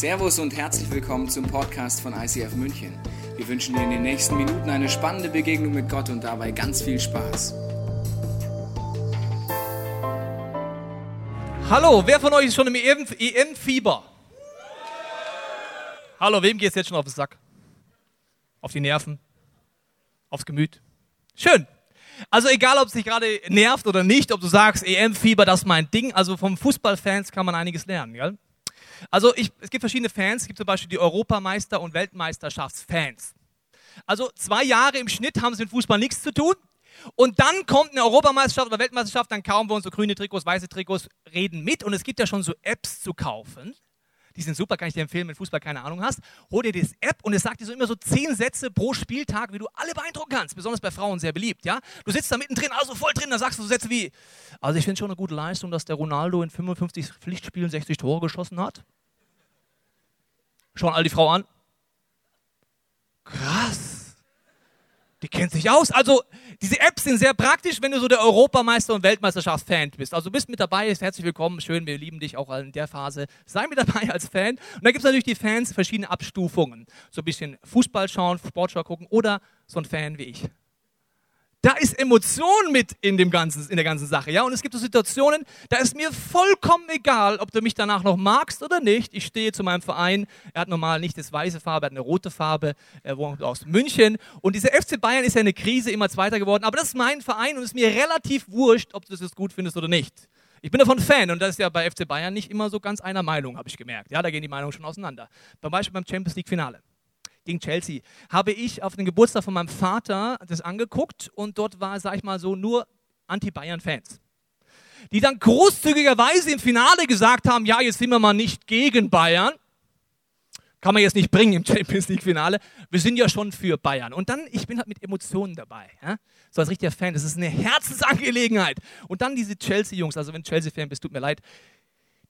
Servus und herzlich willkommen zum Podcast von ICF München. Wir wünschen dir in den nächsten Minuten eine spannende Begegnung mit Gott und dabei ganz viel Spaß. Hallo, wer von euch ist schon im EM-Fieber? Hallo, wem geht es jetzt schon auf den Sack? Auf die Nerven? Aufs Gemüt? Schön. Also egal, ob es dich gerade nervt oder nicht, ob du sagst, EM-Fieber, das ist mein Ding. Also vom Fußballfans kann man einiges lernen, gell? Also ich, es gibt verschiedene Fans. Es gibt zum Beispiel die Europameister- und Weltmeisterschaftsfans. Also zwei Jahre im Schnitt haben sie mit Fußball nichts zu tun. Und dann kommt eine Europameisterschaft oder Weltmeisterschaft, dann kaufen wir uns so grüne Trikots, weiße Trikots, reden mit. Und es gibt ja schon so Apps zu kaufen. Die sind super, kann ich dir empfehlen, wenn du Fußball keine Ahnung hast. Hol dir das App und es sagt dir so immer so zehn Sätze pro Spieltag, wie du alle beeindrucken kannst. Besonders bei Frauen sehr beliebt, ja. Du sitzt da mittendrin, also voll drin, da sagst du so Sätze wie, also ich finde schon eine gute Leistung, dass der Ronaldo in 55 Pflichtspielen 60 Tore geschossen hat. Schauen all die Frau an. Krass. Die kennt sich aus. Also, diese Apps sind sehr praktisch, wenn du so der Europameister- und Weltmeisterschaftsfan bist. Also, du bist mit dabei, herzlich willkommen, schön, wir lieben dich auch in der Phase. Sei mit dabei als Fan. Und da gibt es natürlich die Fans, verschiedene Abstufungen. So ein bisschen Fußball schauen, Sportschau gucken oder so ein Fan wie ich. Da ist Emotion mit in, dem ganzen, in der ganzen Sache. Ja? Und es gibt so Situationen, da ist mir vollkommen egal, ob du mich danach noch magst oder nicht. Ich stehe zu meinem Verein. Er hat normal nicht das weiße Farbe, er hat eine rote Farbe. Er wohnt aus München. Und dieser FC Bayern ist ja eine Krise, immer Zweiter geworden. Aber das ist mein Verein und es ist mir relativ wurscht, ob du das gut findest oder nicht. Ich bin davon Fan und das ist ja bei FC Bayern nicht immer so ganz einer Meinung, habe ich gemerkt. Ja, da gehen die Meinungen schon auseinander. Zum Beispiel beim Champions League Finale gegen Chelsea, habe ich auf den Geburtstag von meinem Vater das angeguckt und dort war, sag ich mal so, nur Anti-Bayern-Fans. Die dann großzügigerweise im Finale gesagt haben, ja, jetzt sind wir mal nicht gegen Bayern. Kann man jetzt nicht bringen im Champions League-Finale. Wir sind ja schon für Bayern. Und dann, ich bin halt mit Emotionen dabei. Ja? So als richtiger Fan. Das ist eine Herzensangelegenheit. Und dann diese Chelsea-Jungs, also wenn Chelsea-Fan bist, tut mir leid,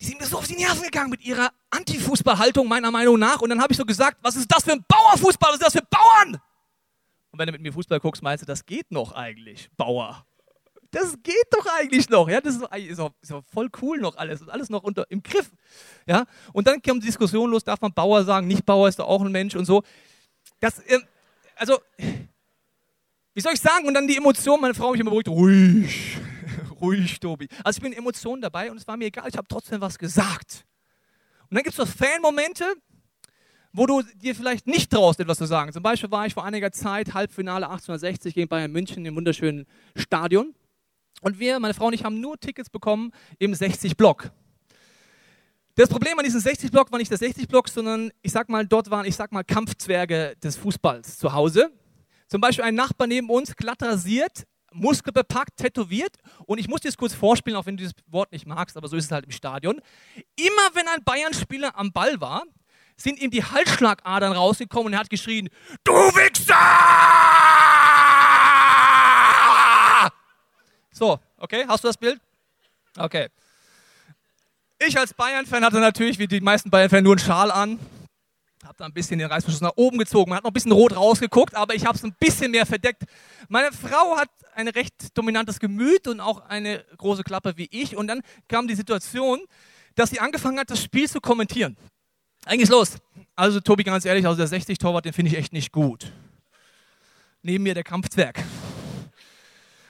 die sind mir so auf die Nerven gegangen mit ihrer Anti-Fußball-Haltung, meiner Meinung nach. Und dann habe ich so gesagt, was ist das für ein Bauerfußball? Was ist das für Bauern? Und wenn du mit mir Fußball guckst, meinst du, das geht noch eigentlich, Bauer. Das geht doch eigentlich noch. Ja, das ist, ist, auch, ist auch voll cool noch alles. ist alles noch unter, im Griff. Ja, und dann kommt die Diskussion los, darf man Bauer sagen? Nicht Bauer ist doch auch ein Mensch und so. Das, äh, also, wie soll ich sagen? Und dann die Emotion, meine Frau mich immer beruhigt, ruhig ruhig, Tobi. Also ich bin Emotionen dabei und es war mir egal, ich habe trotzdem was gesagt. Und dann gibt es so Fan-Momente, wo du dir vielleicht nicht traust, etwas zu sagen. Zum Beispiel war ich vor einiger Zeit Halbfinale 1860 gegen Bayern München im wunderschönen Stadion. Und wir, meine Frau und ich, haben nur Tickets bekommen im 60-Block. Das Problem an diesem 60-Block war nicht der 60-Block, sondern ich sag mal, dort waren, ich sag mal, Kampfzwerge des Fußballs zu Hause. Zum Beispiel ein Nachbar neben uns, glatt rasiert, muskelbepackt, tätowiert. Und ich muss dir das kurz vorspielen, auch wenn du dieses Wort nicht magst, aber so ist es halt im Stadion. Immer wenn ein Bayern-Spieler am Ball war, sind ihm die Halsschlagadern rausgekommen und er hat geschrien, du Wichser! So, okay, hast du das Bild? Okay. Ich als Bayern-Fan hatte natürlich, wie die meisten Bayern-Fans, nur einen Schal an. Hab da ein bisschen den Reißverschluss nach oben gezogen. Man hat noch ein bisschen rot rausgeguckt, aber ich habe es ein bisschen mehr verdeckt. Meine Frau hat ein recht dominantes Gemüt und auch eine große Klappe wie ich. Und dann kam die Situation, dass sie angefangen hat, das Spiel zu kommentieren. Eigentlich los. Also Tobi, ganz ehrlich, also der 60-Torwart, den finde ich echt nicht gut. Neben mir der Kampfzwerg.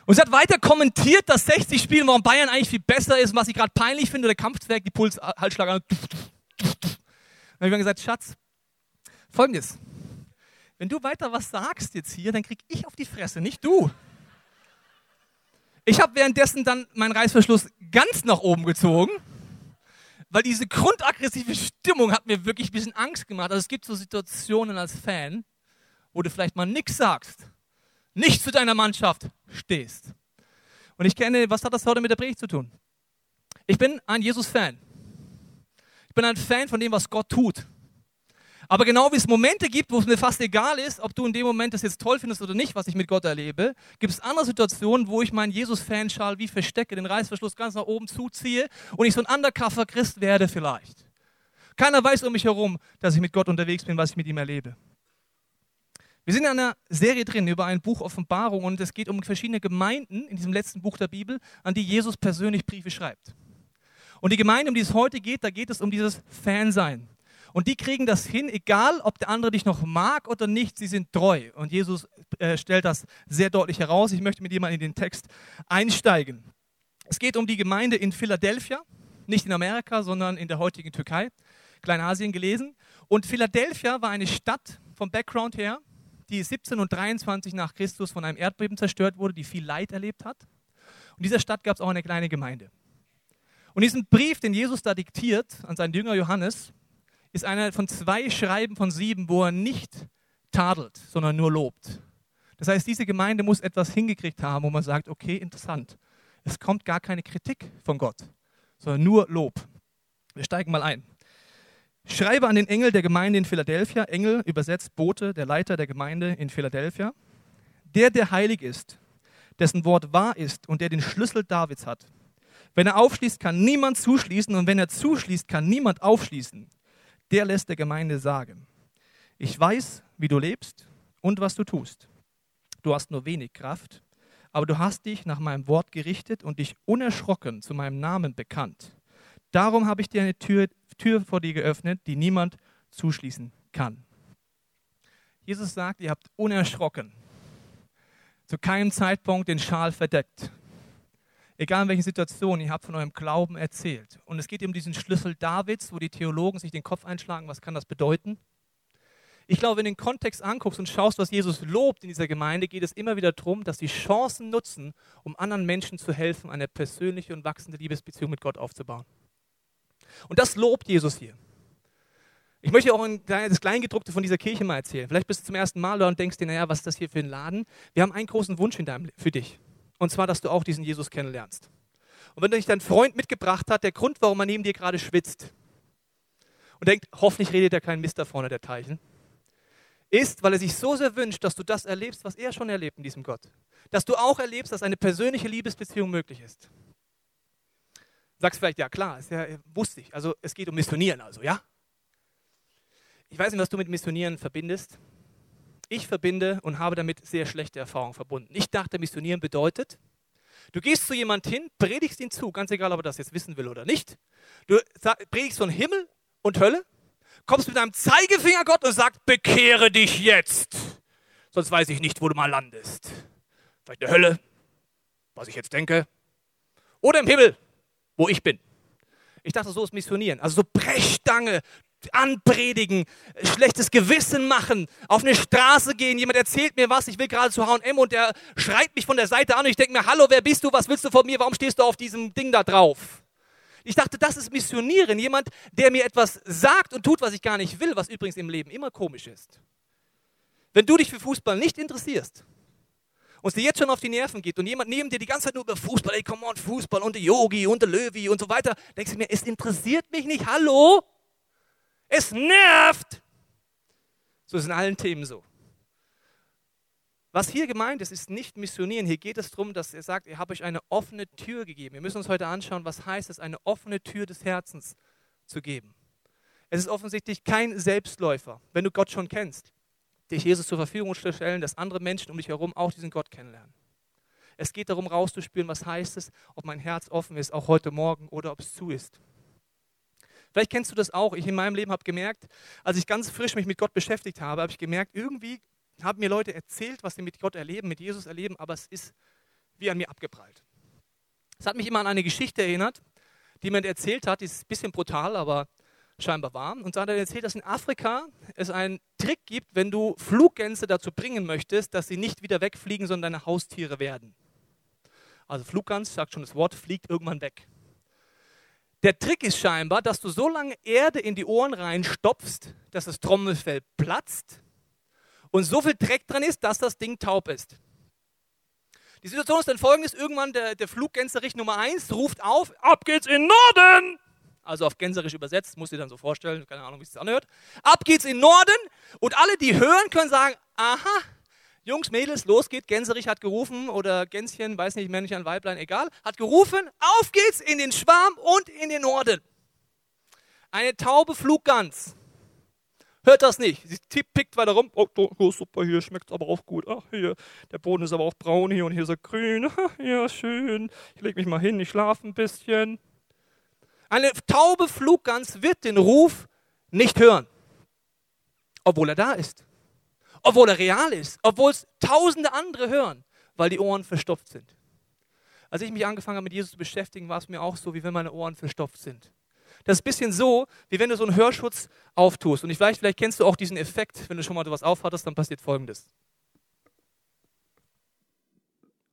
Und sie hat weiter kommentiert, dass 60 Spiel, warum Bayern eigentlich viel besser ist was sie gerade peinlich finde, der Kampfzwerg, die Puls, Halsschlag an. Dann habe ich gesagt, Schatz, folgendes. Wenn du weiter was sagst jetzt hier, dann krieg ich auf die Fresse, nicht du. Ich habe währenddessen dann meinen Reißverschluss ganz nach oben gezogen, weil diese grundaggressive Stimmung hat mir wirklich ein bisschen Angst gemacht. Also es gibt so Situationen als Fan, wo du vielleicht mal nichts sagst, nicht zu deiner Mannschaft stehst. Und ich kenne, was hat das heute mit der Predigt zu tun? Ich bin ein Jesus-Fan. Ich bin ein Fan von dem, was Gott tut. Aber genau wie es Momente gibt, wo es mir fast egal ist, ob du in dem Moment das jetzt toll findest oder nicht, was ich mit Gott erlebe, gibt es andere Situationen, wo ich meinen Jesus-Fanschal wie verstecke, den Reißverschluss ganz nach oben zuziehe und ich so ein Undercover-Christ werde vielleicht. Keiner weiß um mich herum, dass ich mit Gott unterwegs bin, was ich mit ihm erlebe. Wir sind in einer Serie drin über ein Buch Offenbarung und es geht um verschiedene Gemeinden in diesem letzten Buch der Bibel, an die Jesus persönlich Briefe schreibt. Und die Gemeinde, um die es heute geht, da geht es um dieses Fansein. Und die kriegen das hin, egal ob der andere dich noch mag oder nicht, sie sind treu. Und Jesus äh, stellt das sehr deutlich heraus. Ich möchte mit mal in den Text einsteigen. Es geht um die Gemeinde in Philadelphia, nicht in Amerika, sondern in der heutigen Türkei, Kleinasien gelesen. Und Philadelphia war eine Stadt vom Background her, die 17 und 23 nach Christus von einem Erdbeben zerstört wurde, die viel Leid erlebt hat. Und dieser Stadt gab es auch eine kleine Gemeinde. Und diesen Brief, den Jesus da diktiert an seinen Jünger Johannes, ist einer von zwei Schreiben von sieben, wo er nicht tadelt, sondern nur lobt. Das heißt, diese Gemeinde muss etwas hingekriegt haben, wo man sagt, okay, interessant. Es kommt gar keine Kritik von Gott, sondern nur Lob. Wir steigen mal ein. Schreibe an den Engel der Gemeinde in Philadelphia, Engel übersetzt Bote, der Leiter der Gemeinde in Philadelphia, der, der heilig ist, dessen Wort wahr ist und der den Schlüssel Davids hat. Wenn er aufschließt, kann niemand zuschließen und wenn er zuschließt, kann niemand aufschließen. Der lässt der Gemeinde sagen, ich weiß, wie du lebst und was du tust. Du hast nur wenig Kraft, aber du hast dich nach meinem Wort gerichtet und dich unerschrocken zu meinem Namen bekannt. Darum habe ich dir eine Tür, Tür vor dir geöffnet, die niemand zuschließen kann. Jesus sagt, ihr habt unerschrocken, zu keinem Zeitpunkt den Schal verdeckt. Egal in welchen Situationen, ihr habt von eurem Glauben erzählt. Und es geht um diesen Schlüssel Davids, wo die Theologen sich den Kopf einschlagen, was kann das bedeuten? Ich glaube, wenn du den Kontext anguckst und schaust, was Jesus lobt in dieser Gemeinde, geht es immer wieder darum, dass sie Chancen nutzen, um anderen Menschen zu helfen, eine persönliche und wachsende Liebesbeziehung mit Gott aufzubauen. Und das lobt Jesus hier. Ich möchte auch ein, das Kleingedruckte von dieser Kirche mal erzählen. Vielleicht bist du zum ersten Mal da und denkst dir, naja, was ist das hier für ein Laden? Wir haben einen großen Wunsch in deinem, für dich. Und zwar, dass du auch diesen Jesus kennenlernst. Und wenn dich dein Freund mitgebracht hat, der Grund, warum er neben dir gerade schwitzt und denkt, hoffentlich redet er keinen Mist da vorne der Teichen, ist, weil er sich so sehr wünscht, dass du das erlebst, was er schon erlebt in diesem Gott. Dass du auch erlebst, dass eine persönliche Liebesbeziehung möglich ist. Sagst vielleicht, ja klar, ist ja, wusste ich. Also es geht um Missionieren, also, ja? Ich weiß nicht, was du mit Missionieren verbindest. Ich verbinde und habe damit sehr schlechte Erfahrungen verbunden. Ich dachte, Missionieren bedeutet, du gehst zu jemand hin, predigst ihn zu, ganz egal, ob er das jetzt wissen will oder nicht. Du predigst von Himmel und Hölle, kommst mit deinem Zeigefinger Gott und sagst, bekehre dich jetzt. Sonst weiß ich nicht, wo du mal landest. Vielleicht in der Hölle, was ich jetzt denke, oder im Himmel wo ich bin. Ich dachte, so ist Missionieren. Also so Brechstange, anpredigen, schlechtes Gewissen machen, auf eine Straße gehen, jemand erzählt mir was, ich will gerade zu H&M und der schreit mich von der Seite an und ich denke mir, hallo, wer bist du, was willst du von mir, warum stehst du auf diesem Ding da drauf? Ich dachte, das ist Missionieren, jemand, der mir etwas sagt und tut, was ich gar nicht will, was übrigens im Leben immer komisch ist. Wenn du dich für Fußball nicht interessierst, und es dir jetzt schon auf die Nerven geht und jemand neben dir die ganze Zeit nur über Fußball, ey, come on, Fußball und der Yogi und der Löwi und so weiter, denkst du mir, es interessiert mich nicht, hallo? Es nervt! So ist in allen Themen so. Was hier gemeint ist, ist nicht missionieren. Hier geht es darum, dass er sagt, ihr habt euch eine offene Tür gegeben. Wir müssen uns heute anschauen, was heißt es, eine offene Tür des Herzens zu geben. Es ist offensichtlich kein Selbstläufer, wenn du Gott schon kennst dich Jesus zur Verfügung stellen, dass andere Menschen um dich herum auch diesen Gott kennenlernen. Es geht darum, rauszuspüren, was heißt es, ob mein Herz offen ist, auch heute Morgen, oder ob es zu ist. Vielleicht kennst du das auch. Ich in meinem Leben habe gemerkt, als ich ganz frisch mich mit Gott beschäftigt habe, habe ich gemerkt, irgendwie haben mir Leute erzählt, was sie mit Gott erleben, mit Jesus erleben, aber es ist wie an mir abgeprallt. Es hat mich immer an eine Geschichte erinnert, die jemand erzählt hat, die ist ein bisschen brutal, aber scheinbar war. Und so hat er erzählt, dass in Afrika es einen Trick gibt, wenn du Fluggänse dazu bringen möchtest, dass sie nicht wieder wegfliegen, sondern deine Haustiere werden. Also Fluggans, sagt schon das Wort, fliegt irgendwann weg. Der Trick ist scheinbar, dass du so lange Erde in die Ohren reinstopfst, dass das Trommelfell platzt und so viel Dreck dran ist, dass das Ding taub ist. Die Situation ist dann folgendes: Irgendwann der, der Fluggänserich Nummer 1 ruft auf: Ab geht's in Norden! also auf Gänserisch übersetzt, muss ich dann so vorstellen, keine Ahnung, wie es sich anhört. Ab geht's in Norden und alle, die hören, können sagen, aha, Jungs, Mädels, los geht's, Gänserich hat gerufen oder Gänschen, weiß nicht, Männchen, Weiblein, egal, hat gerufen, auf geht's in den Schwarm und in den Norden. Eine taube Fluggans. Hört das nicht. Sie pickt weiter rum. Oh, oh super, hier schmeckt aber auch gut. Ach, hier, der Boden ist aber auch braun hier und hier ist er grün. Ja, schön. Ich lege mich mal hin, ich schlafe ein bisschen. Eine taube Fluggans wird den Ruf nicht hören, obwohl er da ist, obwohl er real ist, obwohl es tausende andere hören, weil die Ohren verstopft sind. Als ich mich angefangen habe, mit Jesus zu beschäftigen, war es mir auch so, wie wenn meine Ohren verstopft sind. Das ist ein bisschen so, wie wenn du so einen Hörschutz auftust. Und vielleicht, vielleicht kennst du auch diesen Effekt, wenn du schon mal etwas aufhattest, dann passiert Folgendes.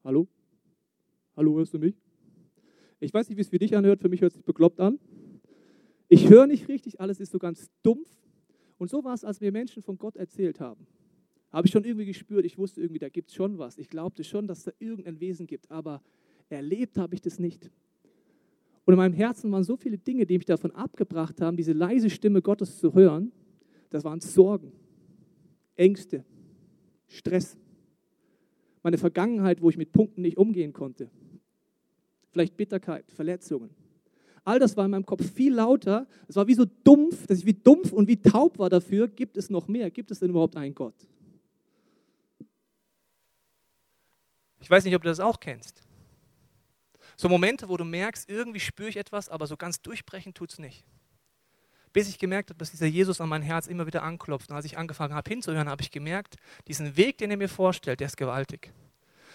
Hallo? Hallo, hörst du mich? Ich weiß nicht, wie es für dich anhört, für mich hört es sich bekloppt an. Ich höre nicht richtig, alles ist so ganz dumpf. Und so war es, als mir Menschen von Gott erzählt haben. Habe ich schon irgendwie gespürt, ich wusste irgendwie, da gibt es schon was. Ich glaubte schon, dass da irgendein Wesen gibt, aber erlebt habe ich das nicht. Und in meinem Herzen waren so viele Dinge, die mich davon abgebracht haben, diese leise Stimme Gottes zu hören. Das waren Sorgen, Ängste, Stress, meine Vergangenheit, wo ich mit Punkten nicht umgehen konnte. Vielleicht Bitterkeit, Verletzungen. All das war in meinem Kopf viel lauter. Es war wie so dumpf, dass ich wie dumpf und wie taub war dafür. Gibt es noch mehr? Gibt es denn überhaupt einen Gott? Ich weiß nicht, ob du das auch kennst. So Momente, wo du merkst, irgendwie spüre ich etwas, aber so ganz durchbrechen tut es nicht. Bis ich gemerkt habe, dass dieser Jesus an mein Herz immer wieder anklopft. Und als ich angefangen habe hinzuhören, habe ich gemerkt, diesen Weg, den er mir vorstellt, der ist gewaltig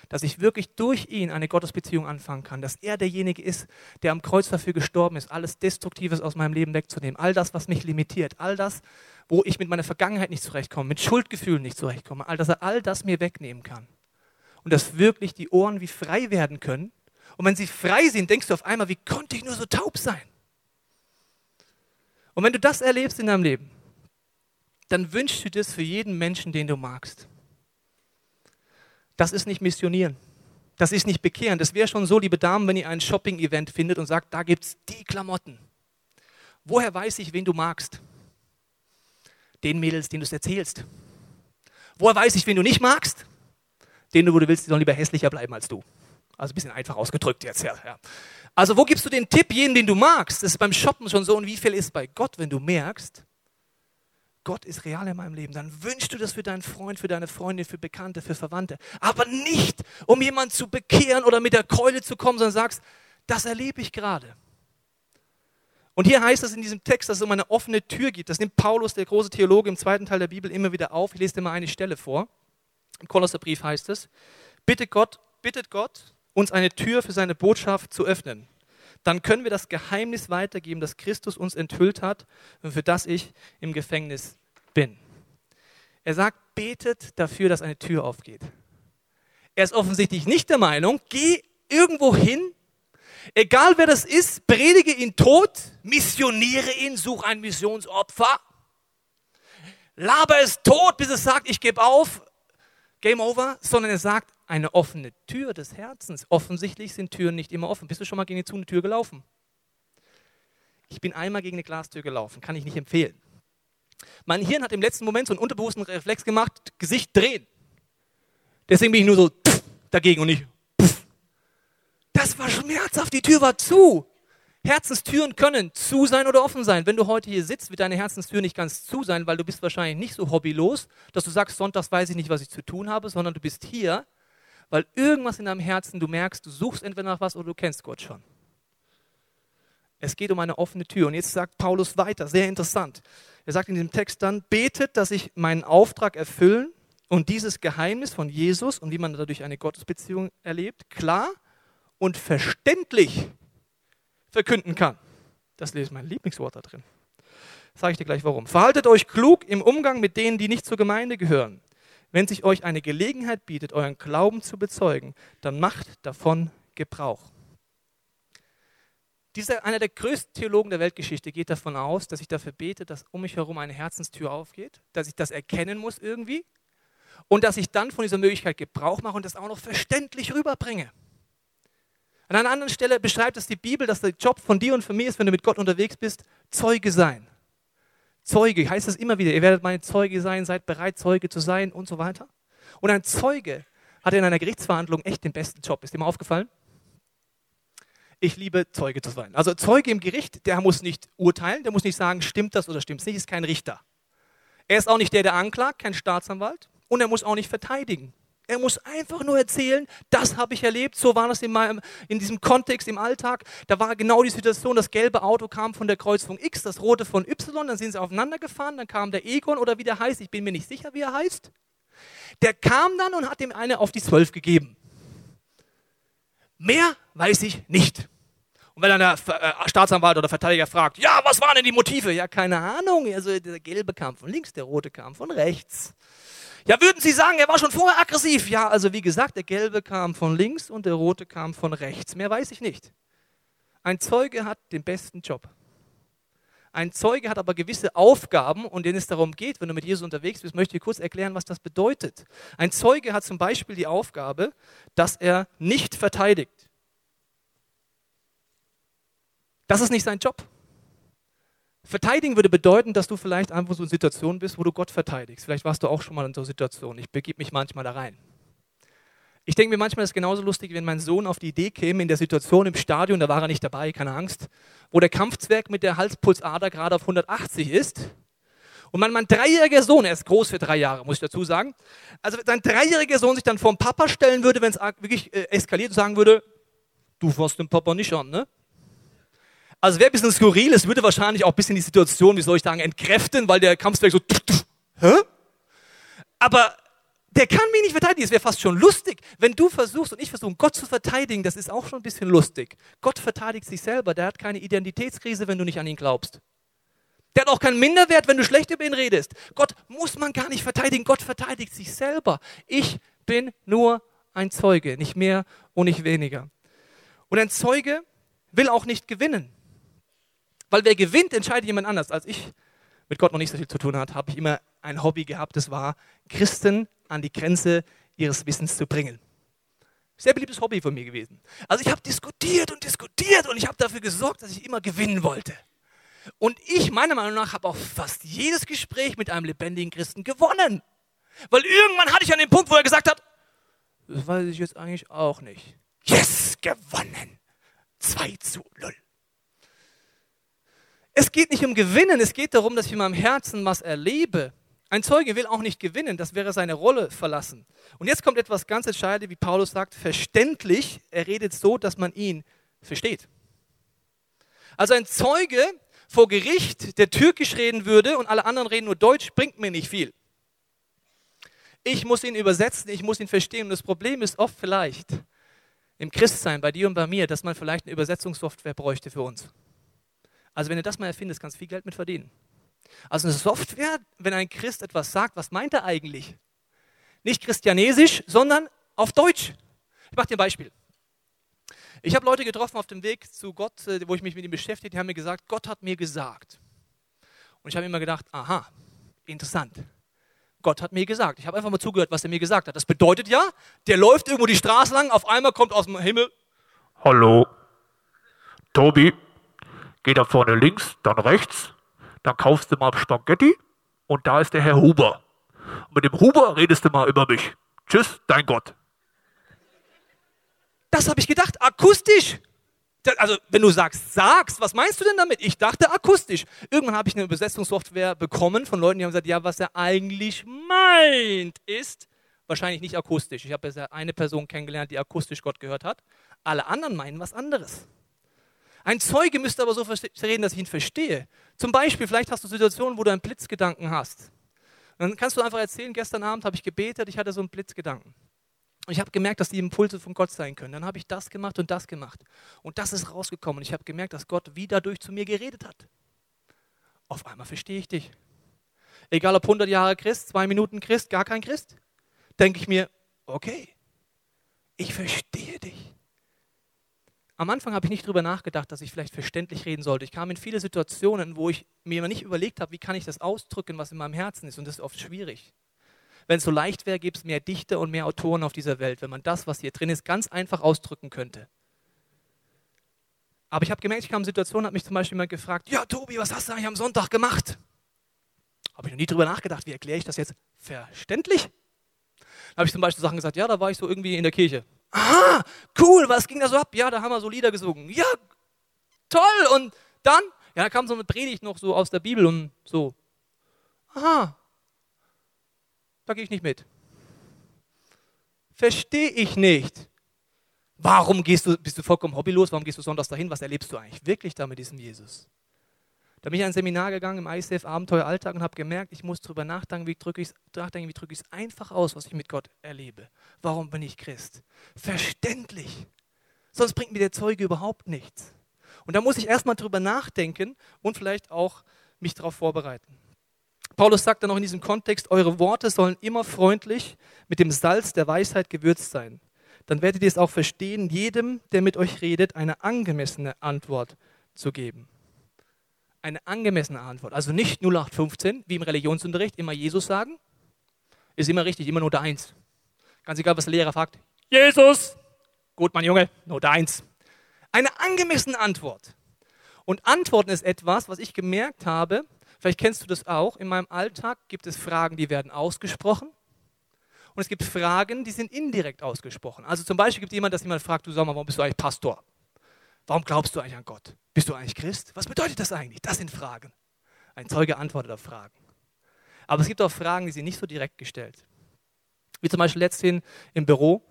dass ich wirklich durch ihn eine Gottesbeziehung anfangen kann, dass er derjenige ist, der am Kreuz dafür gestorben ist, alles Destruktives aus meinem Leben wegzunehmen, all das, was mich limitiert, all das, wo ich mit meiner Vergangenheit nicht zurechtkomme, mit Schuldgefühlen nicht zurechtkomme, all dass er all das mir wegnehmen kann. Und dass wirklich die Ohren wie frei werden können. Und wenn sie frei sind, denkst du auf einmal, wie konnte ich nur so taub sein? Und wenn du das erlebst in deinem Leben, dann wünschst du das für jeden Menschen, den du magst. Das ist nicht missionieren. Das ist nicht bekehren. Das wäre schon so, liebe Damen, wenn ihr ein Shopping-Event findet und sagt, da gibt es die Klamotten. Woher weiß ich, wen du magst? Den Mädels, denen du es erzählst. Woher weiß ich, wen du nicht magst? Den du, wo du willst, die sollen lieber hässlicher bleiben als du. Also ein bisschen einfach ausgedrückt jetzt. Ja, ja. Also wo gibst du den Tipp, jeden, den du magst? Das ist beim Shoppen schon so. Und wie viel ist bei Gott, wenn du merkst, Gott ist real in meinem Leben, dann wünschst du das für deinen Freund, für deine Freundin, für Bekannte, für Verwandte. Aber nicht, um jemanden zu bekehren oder mit der Keule zu kommen, sondern sagst, das erlebe ich gerade. Und hier heißt es in diesem Text, dass es um eine offene Tür geht. Das nimmt Paulus, der große Theologe, im zweiten Teil der Bibel immer wieder auf. Ich lese dir mal eine Stelle vor. Im Kolosserbrief heißt es, bittet Gott, bittet Gott, uns eine Tür für seine Botschaft zu öffnen. Dann können wir das Geheimnis weitergeben, das Christus uns enthüllt hat und für das ich im Gefängnis bin. Er sagt, betet dafür, dass eine Tür aufgeht. Er ist offensichtlich nicht der Meinung, geh irgendwo hin, egal wer das ist, predige ihn tot, missioniere ihn, such ein Missionsopfer, laber es tot, bis es sagt, ich gebe auf, Game over, sondern er sagt, eine offene Tür des Herzens. Offensichtlich sind Türen nicht immer offen. Bist du schon mal gegen eine Tür gelaufen? Ich bin einmal gegen eine Glastür gelaufen, kann ich nicht empfehlen. Mein Hirn hat im letzten Moment so einen unterbewussten Reflex gemacht, Gesicht drehen. Deswegen bin ich nur so pff, dagegen und nicht. Pff. Das war schmerzhaft, die Tür war zu. Herzenstüren können zu sein oder offen sein. Wenn du heute hier sitzt, wird deine Herzenstür nicht ganz zu sein, weil du bist wahrscheinlich nicht so hobbylos, dass du sagst, sonntags weiß ich nicht, was ich zu tun habe, sondern du bist hier, weil irgendwas in deinem Herzen, du merkst, du suchst entweder nach was oder du kennst Gott schon. Es geht um eine offene Tür. Und jetzt sagt Paulus weiter, sehr interessant. Er sagt in diesem Text dann, betet, dass ich meinen Auftrag erfüllen und dieses Geheimnis von Jesus und wie man dadurch eine Gottesbeziehung erlebt, klar und verständlich verkünden kann. Das ist mein Lieblingswort da drin. Sage ich dir gleich warum. Verhaltet euch klug im Umgang mit denen, die nicht zur Gemeinde gehören. Wenn sich euch eine Gelegenheit bietet, euren Glauben zu bezeugen, dann macht davon Gebrauch. Dieser, einer der größten Theologen der Weltgeschichte geht davon aus, dass ich dafür bete, dass um mich herum eine Herzenstür aufgeht, dass ich das erkennen muss irgendwie und dass ich dann von dieser Möglichkeit Gebrauch mache und das auch noch verständlich rüberbringe. An einer anderen Stelle beschreibt es die Bibel, dass der Job von dir und von mir ist, wenn du mit Gott unterwegs bist, Zeuge sein. Zeuge heißt es immer wieder, ihr werdet meine Zeuge sein, seid bereit, Zeuge zu sein und so weiter. Und ein Zeuge hat in einer Gerichtsverhandlung echt den besten Job. Ist dir mal aufgefallen? Ich liebe Zeuge zu sein. Also Zeuge im Gericht, der muss nicht urteilen, der muss nicht sagen, stimmt das oder stimmt es nicht, ist kein Richter. Er ist auch nicht der, der anklagt, kein Staatsanwalt und er muss auch nicht verteidigen. Er muss einfach nur erzählen, das habe ich erlebt, so war das in, meinem, in diesem Kontext im Alltag. Da war genau die Situation, das gelbe Auto kam von der Kreuzung X, das rote von Y, dann sind sie aufeinander gefahren, dann kam der Egon oder wie der heißt, ich bin mir nicht sicher, wie er heißt. Der kam dann und hat dem eine auf die Zwölf gegeben. Mehr weiß ich nicht. Und wenn dann der äh, Staatsanwalt oder Verteidiger fragt, ja, was waren denn die Motive? Ja, keine Ahnung. Also der gelbe kam von links, der rote kam von rechts. Ja, würden Sie sagen, er war schon vorher aggressiv? Ja, also wie gesagt, der gelbe kam von links und der rote kam von rechts. Mehr weiß ich nicht. Ein Zeuge hat den besten Job. Ein Zeuge hat aber gewisse Aufgaben, und denen es darum geht, wenn du mit Jesus unterwegs bist, möchte ich kurz erklären, was das bedeutet. Ein Zeuge hat zum Beispiel die Aufgabe, dass er nicht verteidigt. Das ist nicht sein Job. Verteidigen würde bedeuten, dass du vielleicht einfach so in Situationen bist, wo du Gott verteidigst. Vielleicht warst du auch schon mal in so Situationen. Ich begebe mich manchmal da rein. Ich denke mir manchmal, ist genauso lustig, wenn mein Sohn auf die Idee käme, in der Situation im Stadion, da war er nicht dabei, keine Angst, wo der Kampfzwerg mit der Halspulsader gerade auf 180 ist. Und mein, mein dreijähriger Sohn, er ist groß für drei Jahre, muss ich dazu sagen, also sein dreijähriger Sohn sich dann vor dem Papa stellen würde, wenn es wirklich äh, eskaliert sagen würde, du fasst den Papa nicht an, ne? Also wäre ein bisschen skurril, es würde wahrscheinlich auch ein bisschen die Situation, wie soll ich sagen, entkräften, weil der Kampfzwerg so, tuff, tuff, hä? Aber der kann mich nicht verteidigen. Es wäre fast schon lustig, wenn du versuchst und ich versuche, Gott zu verteidigen. Das ist auch schon ein bisschen lustig. Gott verteidigt sich selber. Der hat keine Identitätskrise, wenn du nicht an ihn glaubst. Der hat auch keinen Minderwert, wenn du schlecht über ihn redest. Gott muss man gar nicht verteidigen. Gott verteidigt sich selber. Ich bin nur ein Zeuge, nicht mehr und nicht weniger. Und ein Zeuge will auch nicht gewinnen. Weil wer gewinnt, entscheidet jemand anders. Als ich mit Gott noch nicht so viel zu tun hatte, habe ich immer ein Hobby gehabt, das war, Christen an die Grenze ihres Wissens zu bringen. Sehr beliebtes Hobby von mir gewesen. Also ich habe diskutiert und diskutiert und ich habe dafür gesorgt, dass ich immer gewinnen wollte. Und ich, meiner Meinung nach, habe auch fast jedes Gespräch mit einem lebendigen Christen gewonnen. Weil irgendwann hatte ich an den Punkt, wo er gesagt hat, das weiß ich jetzt eigentlich auch nicht. Yes, gewonnen. 2 zu 0. Es geht nicht um Gewinnen, es geht darum, dass ich in meinem Herzen was erlebe. Ein Zeuge will auch nicht gewinnen, das wäre seine Rolle verlassen. Und jetzt kommt etwas ganz Entscheidendes, wie Paulus sagt, verständlich. Er redet so, dass man ihn versteht. Also ein Zeuge vor Gericht, der türkisch reden würde und alle anderen reden nur Deutsch, bringt mir nicht viel. Ich muss ihn übersetzen, ich muss ihn verstehen. Und das Problem ist oft vielleicht im Christsein, bei dir und bei mir, dass man vielleicht eine Übersetzungssoftware bräuchte für uns. Also wenn du das mal erfindest, kannst du viel Geld mit verdienen. Also eine Software, wenn ein Christ etwas sagt, was meint er eigentlich? Nicht christianesisch, sondern auf Deutsch. Ich mache dir ein Beispiel. Ich habe Leute getroffen auf dem Weg zu Gott, äh, wo ich mich mit ihm beschäftige, die haben mir gesagt, Gott hat mir gesagt. Und ich habe immer gedacht, aha, interessant. Gott hat mir gesagt. Ich habe einfach mal zugehört, was er mir gesagt hat. Das bedeutet ja, der läuft irgendwo die Straße lang, auf einmal kommt aus dem Himmel. Hallo, Tobi, Geh da vorne links, dann rechts, dann kaufst du mal Spaghetti und da ist der Herr Huber. Und mit dem Huber redest du mal über mich. Tschüss, dein Gott. Das habe ich gedacht, akustisch. Also, wenn du sagst, sagst, was meinst du denn damit? Ich dachte akustisch. Irgendwann habe ich eine Übersetzungssoftware bekommen von Leuten, die haben gesagt, ja, was er eigentlich meint, ist wahrscheinlich nicht akustisch. Ich habe bisher eine Person kennengelernt, die akustisch Gott gehört hat. Alle anderen meinen was anderes. Ein Zeuge müsste aber so reden, dass ich ihn verstehe. Zum Beispiel, vielleicht hast du Situationen, wo du einen Blitzgedanken hast. dann kannst du einfach erzählen, gestern Abend habe ich gebetet, ich hatte so einen Blitzgedanken. Und ich habe gemerkt, dass die Impulse von Gott sein können. Dann habe ich das gemacht und das gemacht. Und das ist rausgekommen. Und ich habe gemerkt, dass Gott wieder durch zu mir geredet hat. Auf einmal verstehe ich dich. Egal ob 100 Jahre Christ, zwei Minuten Christ, gar kein Christ, denke ich mir, okay, ich verstehe dich. Am Anfang habe ich nicht darüber nachgedacht, dass ich vielleicht verständlich reden sollte. Ich kam in viele Situationen, wo ich mir immer nicht überlegt habe, wie kann ich das ausdrücken, was in meinem Herzen ist. Und das ist oft schwierig. Wenn es so leicht wäre, gäbe es mehr Dichter und mehr Autoren auf dieser Welt, wenn man das, was hier drin ist, ganz einfach ausdrücken könnte. Aber ich habe gemerkt, ich kam in Situationen, hat mich zum Beispiel jemand gefragt, ja Tobi, was hast du eigentlich am Sonntag gemacht? Habe ich noch nie darüber nachgedacht, wie erkläre ich das jetzt verständlich? Dann habe ich zum Beispiel Sachen gesagt, ja, da war ich so irgendwie in der Kirche. Aha, cool, was ging da so ab? Ja, da haben wir so Lieder gesungen. Ja, toll. Und dann, ja, da kam so eine Predigt noch so aus der Bibel und so. Aha, da gehe ich nicht mit. verstehe ich nicht. Warum gehst du, bist du vollkommen hobbylos? Warum gehst du sonntags dahin? Was erlebst du eigentlich wirklich da mit diesem Jesus? Da bin ich in ein Seminar gegangen im ICF Abenteuer Alltag und habe gemerkt, ich muss darüber nachdenken, wie drücke ich es einfach aus, was ich mit Gott erlebe. Warum bin ich Christ? Verständlich. Sonst bringt mir der Zeuge überhaupt nichts. Und da muss ich erstmal drüber nachdenken und vielleicht auch mich darauf vorbereiten. Paulus sagt dann auch in diesem Kontext, eure Worte sollen immer freundlich mit dem Salz der Weisheit gewürzt sein. Dann werdet ihr es auch verstehen, jedem, der mit euch redet, eine angemessene Antwort zu geben. Eine angemessene Antwort. Also nicht 0815, wie im Religionsunterricht, immer Jesus sagen. Ist immer richtig, immer Note 1. Ganz egal, was der Lehrer fragt. Jesus! Gut, mein Junge, Note 1. Eine angemessene Antwort. Und Antworten ist etwas, was ich gemerkt habe, vielleicht kennst du das auch, in meinem Alltag gibt es Fragen, die werden ausgesprochen. Und es gibt Fragen, die sind indirekt ausgesprochen. Also zum Beispiel gibt es jemand, dass jemand fragt, du sag mal, warum bist du eigentlich Pastor? Warum glaubst du eigentlich an Gott? Bist du eigentlich Christ? Was bedeutet das eigentlich? Das sind Fragen. Ein Zeuge antwortet auf Fragen. Aber es gibt auch Fragen, die sind nicht so direkt gestellt. Wie zum Beispiel letzthin im Büro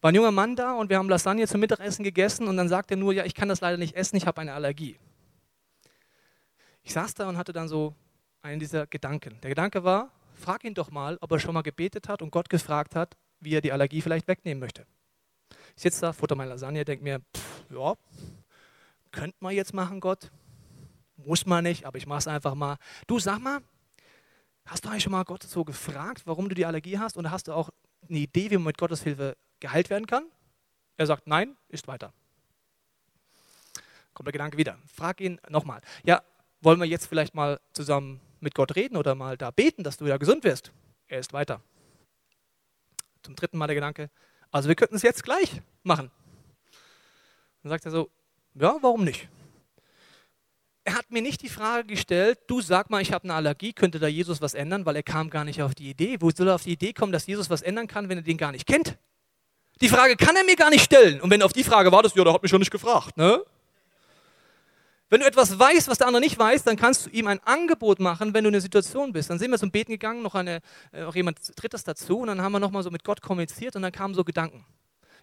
war ein junger Mann da und wir haben Lasagne zum Mittagessen gegessen und dann sagt er nur, ja, ich kann das leider nicht essen, ich habe eine Allergie. Ich saß da und hatte dann so einen dieser Gedanken. Der Gedanke war, frag ihn doch mal, ob er schon mal gebetet hat und Gott gefragt hat, wie er die Allergie vielleicht wegnehmen möchte. Ich sitze da, futter meine Lasagne, denke mir, pff, ja, könnte man jetzt machen, Gott. Muss man nicht, aber ich mache es einfach mal. Du sag mal, hast du eigentlich schon mal Gott so gefragt, warum du die Allergie hast? Und hast du auch eine Idee, wie man mit Gottes Hilfe geheilt werden kann? Er sagt nein, ist weiter. Kommt der Gedanke wieder. Frag ihn nochmal. Ja, wollen wir jetzt vielleicht mal zusammen mit Gott reden oder mal da beten, dass du wieder gesund wirst? Er ist weiter. Zum dritten Mal der Gedanke, also wir könnten es jetzt gleich machen. Dann sagt er so, ja, warum nicht? Er hat mir nicht die Frage gestellt, du sag mal, ich habe eine Allergie, könnte da Jesus was ändern, weil er kam gar nicht auf die Idee. Wo soll er auf die Idee kommen, dass Jesus was ändern kann, wenn er den gar nicht kennt? Die Frage kann er mir gar nicht stellen. Und wenn du auf die Frage wartest, ja, der hat mich schon nicht gefragt. Ne? Wenn du etwas weißt, was der andere nicht weiß, dann kannst du ihm ein Angebot machen, wenn du in der Situation bist. Dann sind wir zum Beten gegangen, noch, eine, äh, noch jemand Drittes dazu und dann haben wir nochmal so mit Gott kommuniziert und dann kamen so Gedanken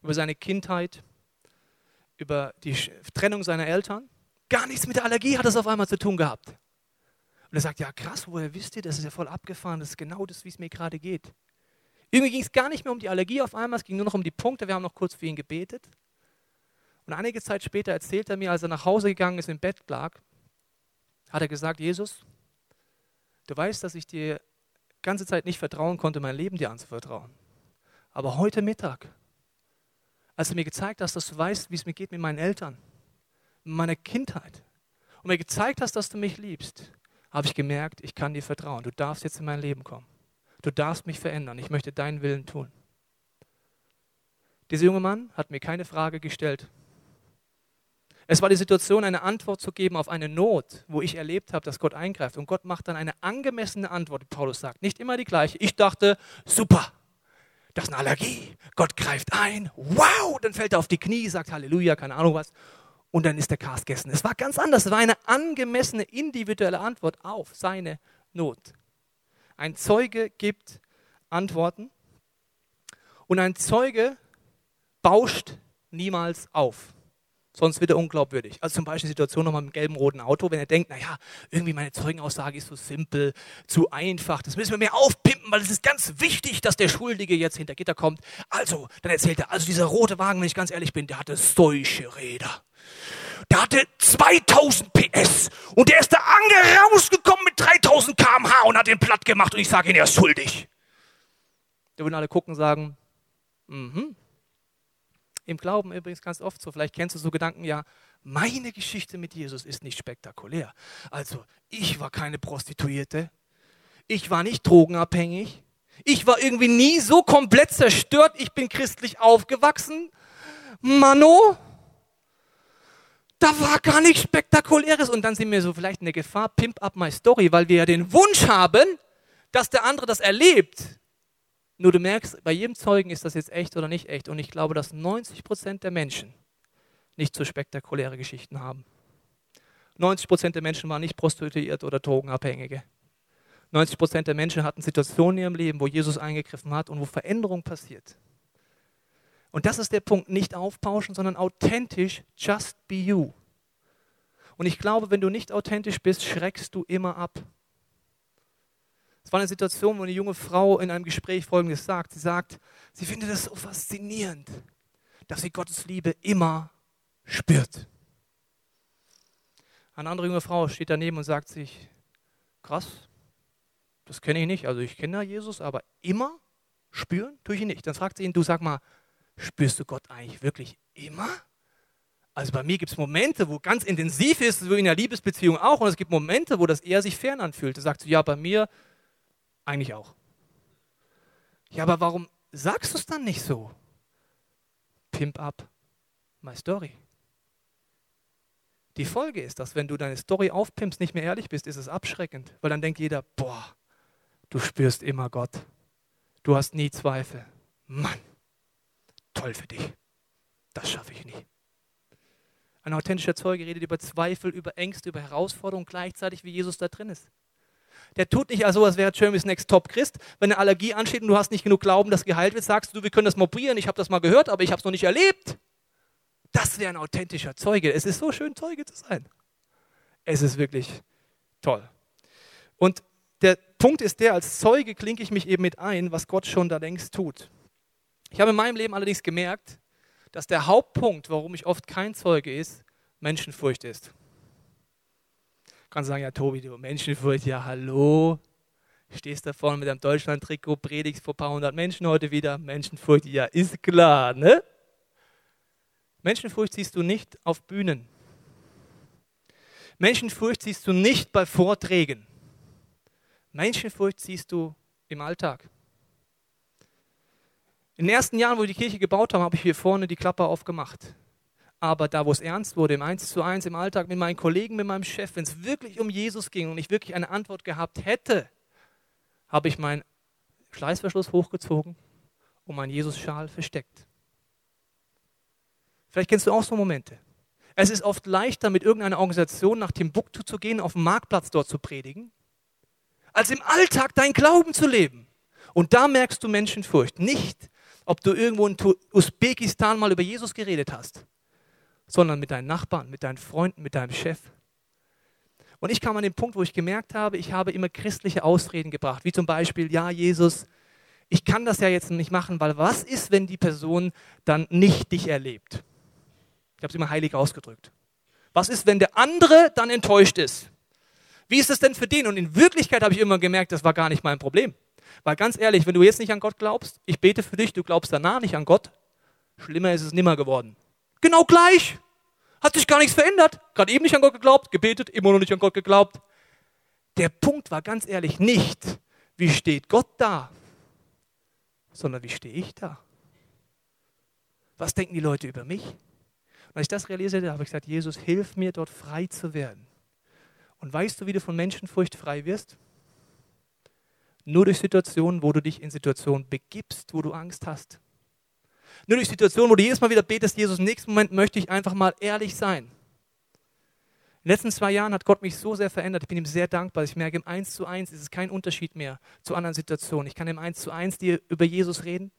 über seine Kindheit, über die Trennung seiner Eltern. Gar nichts mit der Allergie hat das auf einmal zu tun gehabt. Und er sagt, ja krass, woher wisst ihr, das ist ja voll abgefahren, das ist genau das, wie es mir gerade geht. Irgendwie ging es gar nicht mehr um die Allergie auf einmal, es ging nur noch um die Punkte. Wir haben noch kurz für ihn gebetet. Und einige Zeit später erzählt er mir, als er nach Hause gegangen ist, im Bett lag, hat er gesagt, Jesus, du weißt, dass ich dir ganze Zeit nicht vertrauen konnte, mein Leben dir anzuvertrauen. Aber heute Mittag, als du mir gezeigt hast, dass du weißt, wie es mir geht mit meinen Eltern, mit meiner Kindheit, und mir gezeigt hast, dass du mich liebst, habe ich gemerkt, ich kann dir vertrauen. Du darfst jetzt in mein Leben kommen. Du darfst mich verändern. Ich möchte deinen Willen tun. Dieser junge Mann hat mir keine Frage gestellt. Es war die Situation, eine Antwort zu geben auf eine Not, wo ich erlebt habe, dass Gott eingreift. Und Gott macht dann eine angemessene Antwort, wie Paulus sagt. Nicht immer die gleiche. Ich dachte, super, das ist eine Allergie. Gott greift ein. Wow, dann fällt er auf die Knie, sagt Halleluja, keine Ahnung was. Und dann ist der Cast gegessen. Es war ganz anders. Es war eine angemessene, individuelle Antwort auf seine Not. Ein Zeuge gibt Antworten und ein Zeuge bauscht niemals auf. Sonst wird er unglaubwürdig. Also zum Beispiel die Situation nochmal mit dem gelben roten Auto, wenn er denkt, naja, irgendwie meine Zeugenaussage ist so simpel, zu einfach, das müssen wir mehr aufpimpen, weil es ist ganz wichtig, dass der Schuldige jetzt hinter Gitter kommt. Also, dann erzählt er, also dieser rote Wagen, wenn ich ganz ehrlich bin, der hatte solche Räder. Der hatte 2000 PS und der ist da rausgekommen mit 3000 km/h und hat den platt gemacht und ich sage ihn, er ist schuldig. Da würden alle gucken und sagen, mhm. Im Glauben übrigens ganz oft so, vielleicht kennst du so Gedanken, ja, meine Geschichte mit Jesus ist nicht spektakulär. Also, ich war keine Prostituierte, ich war nicht drogenabhängig, ich war irgendwie nie so komplett zerstört, ich bin christlich aufgewachsen. Mano, da war gar nichts Spektakuläres. Und dann sind wir so vielleicht in der Gefahr, pimp up my story, weil wir ja den Wunsch haben, dass der andere das erlebt. Nur du merkst, bei jedem Zeugen ist das jetzt echt oder nicht echt. Und ich glaube, dass 90 Prozent der Menschen nicht so spektakuläre Geschichten haben. 90 Prozent der Menschen waren nicht Prostituierte oder Drogenabhängige. 90 Prozent der Menschen hatten Situationen in ihrem Leben, wo Jesus eingegriffen hat und wo Veränderung passiert. Und das ist der Punkt, nicht aufpauschen, sondern authentisch, just be you. Und ich glaube, wenn du nicht authentisch bist, schreckst du immer ab. Es war eine Situation, wo eine junge Frau in einem Gespräch Folgendes sagt. Sie sagt, sie findet es so faszinierend, dass sie Gottes Liebe immer spürt. Eine andere junge Frau steht daneben und sagt sich, krass, das kenne ich nicht. Also ich kenne ja Jesus, aber immer spüren tue ich ihn nicht. Dann fragt sie ihn, du sag mal, spürst du Gott eigentlich wirklich immer? Also bei mir gibt es Momente, wo ganz intensiv ist, so in der Liebesbeziehung auch, und es gibt Momente, wo das eher sich fern anfühlt. Da sagt sie, ja, bei mir eigentlich auch. Ja, aber warum sagst du es dann nicht so? Pimp up my story. Die Folge ist, dass wenn du deine Story aufpimpst, nicht mehr ehrlich bist, ist es abschreckend, weil dann denkt jeder, boah, du spürst immer Gott. Du hast nie Zweifel. Mann, toll für dich. Das schaffe ich nie. Ein authentischer Zeuge redet über Zweifel, über Ängste, über Herausforderungen gleichzeitig, wie Jesus da drin ist. Der tut nicht also, als wäre Jeremy's Next Top Christ. Wenn eine Allergie ansteht und du hast nicht genug Glauben, dass geheilt wird, sagst du, wir können das mal ich habe das mal gehört, aber ich habe es noch nicht erlebt. Das wäre ein authentischer Zeuge. Es ist so schön, Zeuge zu sein. Es ist wirklich toll. Und der Punkt ist der, als Zeuge klinke ich mich eben mit ein, was Gott schon da längst tut. Ich habe in meinem Leben allerdings gemerkt, dass der Hauptpunkt, warum ich oft kein Zeuge ist, Menschenfurcht ist. Kann sagen, ja Tobi, du Menschenfurcht, ja hallo, stehst da vorne mit einem Deutschland-Trikot, predigst vor ein paar hundert Menschen heute wieder, Menschenfurcht, ja ist klar, ne? Menschenfurcht siehst du nicht auf Bühnen. Menschenfurcht siehst du nicht bei Vorträgen. Menschenfurcht siehst du im Alltag. In den ersten Jahren, wo wir die Kirche gebaut haben, habe ich hier vorne die Klappe aufgemacht. Aber da, wo es ernst wurde, im Eins zu eins im Alltag mit meinen Kollegen, mit meinem Chef, wenn es wirklich um Jesus ging und ich wirklich eine Antwort gehabt hätte, habe ich meinen Schleißverschluss hochgezogen und meinen Jesus-Schal versteckt. Vielleicht kennst du auch so Momente. Es ist oft leichter, mit irgendeiner Organisation nach Timbuktu zu gehen, auf dem Marktplatz dort zu predigen, als im Alltag deinen Glauben zu leben. Und da merkst du Menschenfurcht. Nicht, ob du irgendwo in Usbekistan mal über Jesus geredet hast, sondern mit deinen Nachbarn, mit deinen Freunden, mit deinem Chef. Und ich kam an den Punkt, wo ich gemerkt habe, ich habe immer christliche Ausreden gebracht, wie zum Beispiel, ja, Jesus, ich kann das ja jetzt nicht machen, weil was ist, wenn die Person dann nicht dich erlebt? Ich habe es immer heilig ausgedrückt. Was ist, wenn der andere dann enttäuscht ist? Wie ist es denn für den? Und in Wirklichkeit habe ich immer gemerkt, das war gar nicht mein Problem. Weil ganz ehrlich, wenn du jetzt nicht an Gott glaubst, ich bete für dich, du glaubst danach nicht an Gott, schlimmer ist es nimmer geworden. Genau gleich. Hat sich gar nichts verändert. Gerade eben nicht an Gott geglaubt, gebetet, immer noch nicht an Gott geglaubt. Der Punkt war ganz ehrlich nicht, wie steht Gott da, sondern wie stehe ich da? Was denken die Leute über mich? Und als ich das realisierte, habe ich gesagt, Jesus, hilf mir, dort frei zu werden. Und weißt du, wie du von Menschenfurcht frei wirst? Nur durch Situationen, wo du dich in Situationen begibst, wo du Angst hast. Nur durch Situationen, wo du jedes Mal wieder betest, Jesus, im nächsten Moment möchte ich einfach mal ehrlich sein. In den letzten zwei Jahren hat Gott mich so sehr verändert. Ich bin ihm sehr dankbar. Ich merke, im Eins zu Eins ist es kein Unterschied mehr zu anderen Situationen. Ich kann im Eins zu Eins dir über Jesus reden,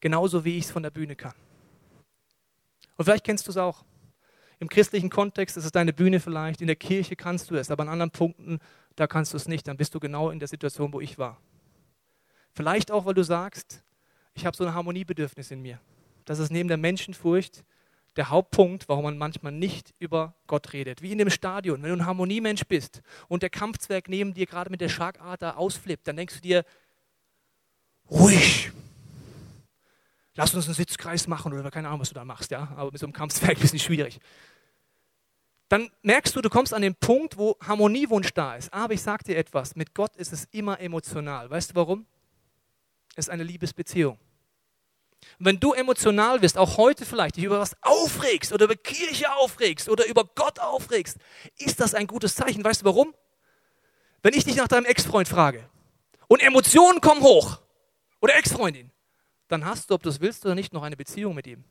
genauso wie ich es von der Bühne kann. Und vielleicht kennst du es auch. Im christlichen Kontext ist es deine Bühne vielleicht, in der Kirche kannst du es, aber an anderen Punkten da kannst du es nicht, dann bist du genau in der Situation, wo ich war. Vielleicht auch, weil du sagst, ich habe so ein Harmoniebedürfnis in mir. Das ist neben der Menschenfurcht der Hauptpunkt, warum man manchmal nicht über Gott redet. Wie in dem Stadion. Wenn du ein Harmoniemensch bist und der Kampfzwerg neben dir gerade mit der Schlagader ausflippt, dann denkst du dir, ruhig, lass uns einen Sitzkreis machen oder keine Ahnung, was du da machst, ja. Aber mit so einem Kampfzwerg ist es nicht schwierig dann merkst du, du kommst an den Punkt, wo Harmoniewunsch da ist. Aber ich sage dir etwas, mit Gott ist es immer emotional. Weißt du warum? Es ist eine Liebesbeziehung. Wenn du emotional wirst, auch heute vielleicht, dich über was aufregst oder über Kirche aufregst oder über Gott aufregst, ist das ein gutes Zeichen. Weißt du warum? Wenn ich dich nach deinem Ex-Freund frage und Emotionen kommen hoch oder Ex-Freundin, dann hast du, ob du es willst oder nicht, noch eine Beziehung mit ihm.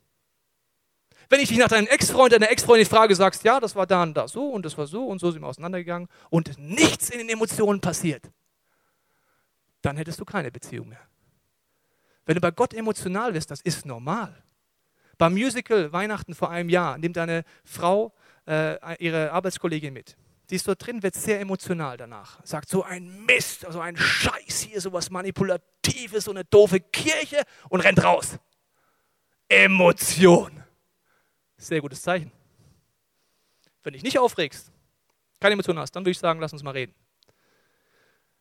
Wenn ich dich nach deinem Ex-Freund, deiner Ex-Freundin frage, sagst, ja, das war da und da so und das war so und so sind wir auseinandergegangen und nichts in den Emotionen passiert, dann hättest du keine Beziehung mehr. Wenn du bei Gott emotional wirst, das ist normal. Beim Musical Weihnachten vor einem Jahr nimmt eine Frau äh, ihre Arbeitskollegin mit. Die ist dort drin, wird sehr emotional danach. Sagt so ein Mist, so ein Scheiß hier, so was Manipulatives, so eine doofe Kirche und rennt raus. Emotion. Sehr gutes Zeichen. Wenn dich nicht aufregst, keine Emotion hast, dann würde ich sagen, lass uns mal reden.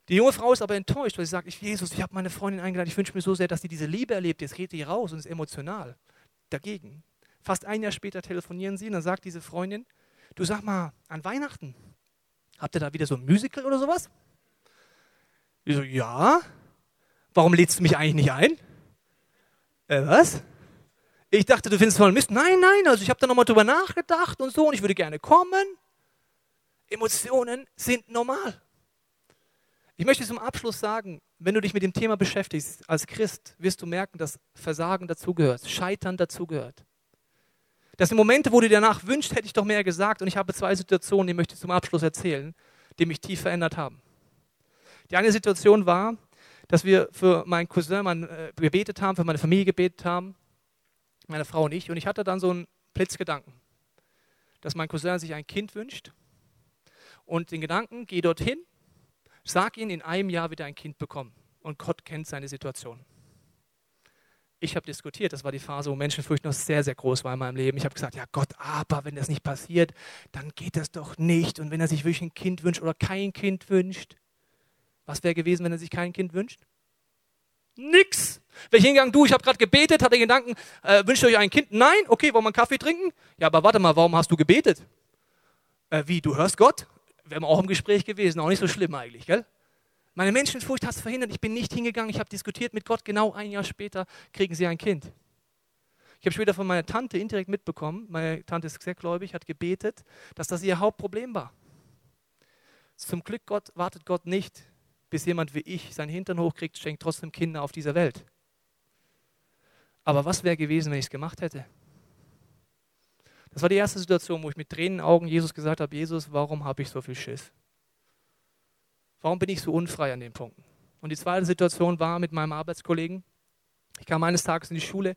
Die junge Frau ist aber enttäuscht, weil sie sagt, ich, Jesus, ich habe meine Freundin eingeladen, ich wünsche mir so sehr, dass sie diese Liebe erlebt. Jetzt geht die raus und ist emotional. Dagegen. Fast ein Jahr später telefonieren sie und dann sagt diese Freundin, du sag mal, an Weihnachten, habt ihr da wieder so ein Musical oder sowas? Ich so, ja. Warum lädst du mich eigentlich nicht ein? Äh, was? Ich dachte, du findest voll Mist. Nein, nein, also ich habe da nochmal drüber nachgedacht und so und ich würde gerne kommen. Emotionen sind normal. Ich möchte zum Abschluss sagen, wenn du dich mit dem Thema beschäftigst als Christ, wirst du merken, dass Versagen dazugehört, Scheitern dazugehört. Das sind Momente, wo du dir danach wünschst, hätte ich doch mehr gesagt. Und ich habe zwei Situationen, die möchte ich zum Abschluss erzählen, die mich tief verändert haben. Die eine Situation war, dass wir für meinen Cousin mein, äh, gebetet haben, für meine Familie gebetet haben, meine Frau und ich. Und ich hatte dann so einen Blitzgedanken, dass mein Cousin sich ein Kind wünscht. Und den Gedanken, geh dorthin Sag ihnen, in einem Jahr wird er ein Kind bekommen. Und Gott kennt seine Situation. Ich habe diskutiert, das war die Phase, wo Menschenfurcht noch sehr, sehr groß war in meinem Leben. Ich habe gesagt, ja Gott, aber wenn das nicht passiert, dann geht das doch nicht. Und wenn er sich wirklich ein Kind wünscht oder kein Kind wünscht, was wäre gewesen, wenn er sich kein Kind wünscht? Nix. Wäre ich hingegangen, du, ich habe gerade gebetet, hatte den Gedanken, äh, wünscht ihr euch ein Kind? Nein, okay, wollen wir einen Kaffee trinken? Ja, aber warte mal, warum hast du gebetet? Äh, wie, du hörst Gott? Wären wir auch im Gespräch gewesen, auch nicht so schlimm eigentlich, gell? Meine Menschenfurcht hat es verhindert. Ich bin nicht hingegangen, ich habe diskutiert mit Gott. Genau ein Jahr später kriegen sie ein Kind. Ich habe später von meiner Tante indirekt mitbekommen, meine Tante ist sehr gläubig, hat gebetet, dass das ihr Hauptproblem war. Zum Glück Gott, wartet Gott nicht, bis jemand wie ich seinen Hintern hochkriegt, schenkt trotzdem Kinder auf dieser Welt. Aber was wäre gewesen, wenn ich es gemacht hätte? Das war die erste Situation, wo ich mit Tränen Augen Jesus gesagt habe, Jesus, warum habe ich so viel Schiss? Warum bin ich so unfrei an den Punkten? Und die zweite Situation war mit meinem Arbeitskollegen. Ich kam eines Tages in die Schule,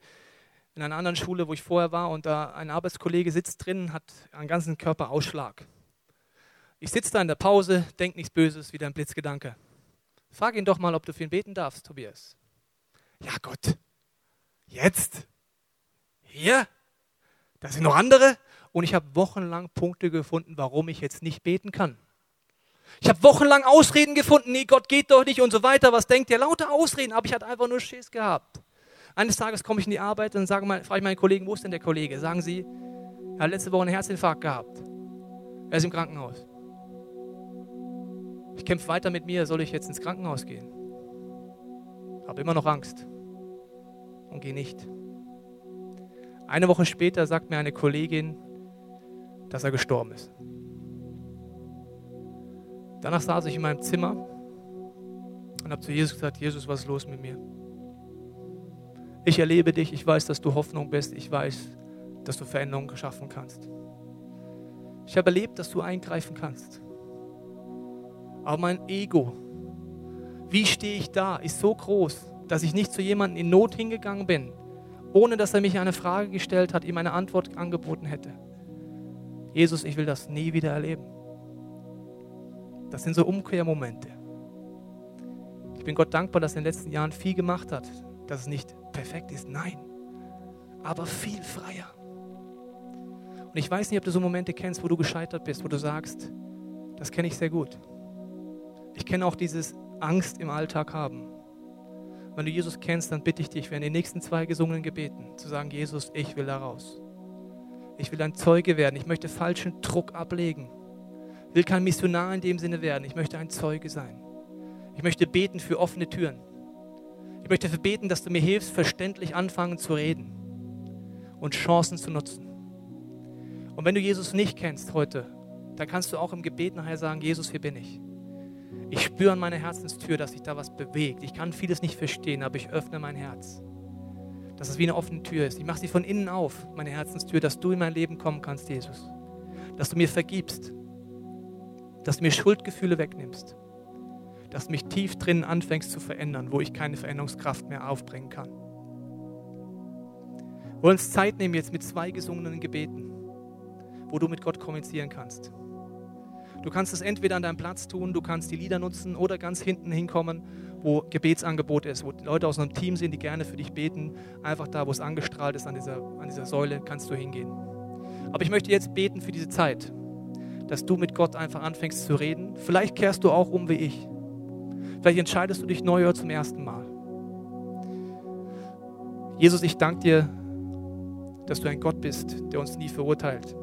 in einer anderen Schule, wo ich vorher war, und da ein Arbeitskollege sitzt drin, hat einen ganzen Körper Ausschlag. Ich sitze da in der Pause, denke nichts Böses, wieder ein Blitzgedanke. Frag ihn doch mal, ob du für ihn beten darfst, Tobias. Ja, Gott. Jetzt? Hier? Da sind noch andere. Und ich habe wochenlang Punkte gefunden, warum ich jetzt nicht beten kann. Ich habe wochenlang Ausreden gefunden, nee, Gott geht doch nicht und so weiter. Was denkt ihr? Lauter Ausreden, aber ich hatte einfach nur Schiss gehabt. Eines Tages komme ich in die Arbeit und sage mal, frage ich meinen Kollegen, wo ist denn der Kollege? Sagen sie, er hat letzte Woche einen Herzinfarkt gehabt. Er ist im Krankenhaus. Ich kämpfe weiter mit mir, soll ich jetzt ins Krankenhaus gehen? Habe immer noch Angst und gehe nicht. Eine Woche später sagt mir eine Kollegin, dass er gestorben ist. Danach saß ich in meinem Zimmer und habe zu Jesus gesagt, Jesus, was ist los mit mir? Ich erlebe dich, ich weiß, dass du Hoffnung bist, ich weiß, dass du Veränderungen schaffen kannst. Ich habe erlebt, dass du eingreifen kannst. Aber mein Ego, wie stehe ich da, ist so groß, dass ich nicht zu jemandem in Not hingegangen bin, ohne dass er mich eine Frage gestellt hat, ihm eine Antwort angeboten hätte. Jesus, ich will das nie wieder erleben. Das sind so Umkehrmomente. Ich bin Gott dankbar, dass er in den letzten Jahren viel gemacht hat, dass es nicht perfekt ist, nein, aber viel freier. Und ich weiß nicht, ob du so Momente kennst, wo du gescheitert bist, wo du sagst, das kenne ich sehr gut. Ich kenne auch dieses Angst im Alltag haben. Wenn du Jesus kennst, dann bitte ich dich, während den nächsten zwei gesungenen Gebeten, zu sagen, Jesus, ich will da raus. Ich will ein Zeuge werden. Ich möchte falschen Druck ablegen. Ich will kein Missionar in dem Sinne werden. Ich möchte ein Zeuge sein. Ich möchte beten für offene Türen. Ich möchte dafür beten, dass du mir hilfst, verständlich anfangen zu reden und Chancen zu nutzen. Und wenn du Jesus nicht kennst heute, dann kannst du auch im Gebet nachher sagen, Jesus, hier bin ich. Ich spüre an meiner Herzenstür, dass sich da was bewegt. Ich kann vieles nicht verstehen, aber ich öffne mein Herz. Dass es wie eine offene Tür ist. Ich mache sie von innen auf, meine Herzenstür, dass du in mein Leben kommen kannst, Jesus. Dass du mir vergibst. Dass du mir Schuldgefühle wegnimmst. dass du mich tief drin anfängst zu verändern, wo ich keine Veränderungskraft mehr aufbringen kann. Wir wollen uns Zeit nehmen jetzt mit zwei gesungenen Gebeten, wo du mit Gott kommunizieren kannst. Du kannst es entweder an deinem Platz tun, du kannst die Lieder nutzen oder ganz hinten hinkommen, wo Gebetsangebot ist, wo Leute aus einem Team sind, die gerne für dich beten. Einfach da, wo es angestrahlt ist an dieser, an dieser Säule, kannst du hingehen. Aber ich möchte jetzt beten für diese Zeit, dass du mit Gott einfach anfängst zu reden. Vielleicht kehrst du auch um wie ich. Vielleicht entscheidest du dich neu zum ersten Mal. Jesus, ich danke dir, dass du ein Gott bist, der uns nie verurteilt.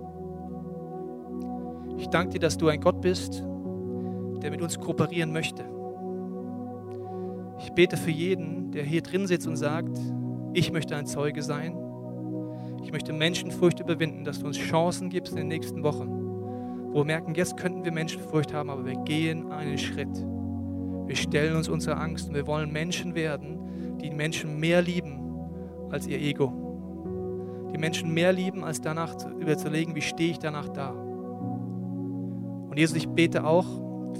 Ich danke dir, dass du ein Gott bist, der mit uns kooperieren möchte. Ich bete für jeden, der hier drin sitzt und sagt, ich möchte ein Zeuge sein. Ich möchte Menschenfurcht überwinden, dass du uns Chancen gibst in den nächsten Wochen, wo wir merken, jetzt könnten wir Menschenfurcht haben, aber wir gehen einen Schritt. Wir stellen uns unserer Angst und wir wollen Menschen werden, die Menschen mehr lieben als ihr Ego. Die Menschen mehr lieben, als danach zu überzulegen, wie stehe ich danach da. Und Jesus, ich bete auch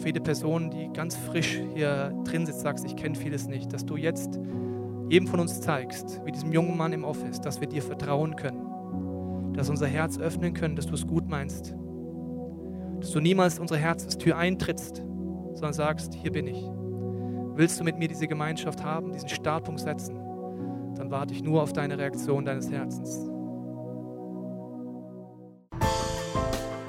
für jede Person, die ganz frisch hier drin sitzt, sagst, ich kenne vieles nicht, dass du jetzt jedem von uns zeigst, wie diesem jungen Mann im Office, dass wir dir vertrauen können, dass unser Herz öffnen können, dass du es gut meinst, dass du niemals unsere Herzenstür eintrittst, sondern sagst, hier bin ich. Willst du mit mir diese Gemeinschaft haben, diesen Startpunkt setzen, dann warte ich nur auf deine Reaktion deines Herzens.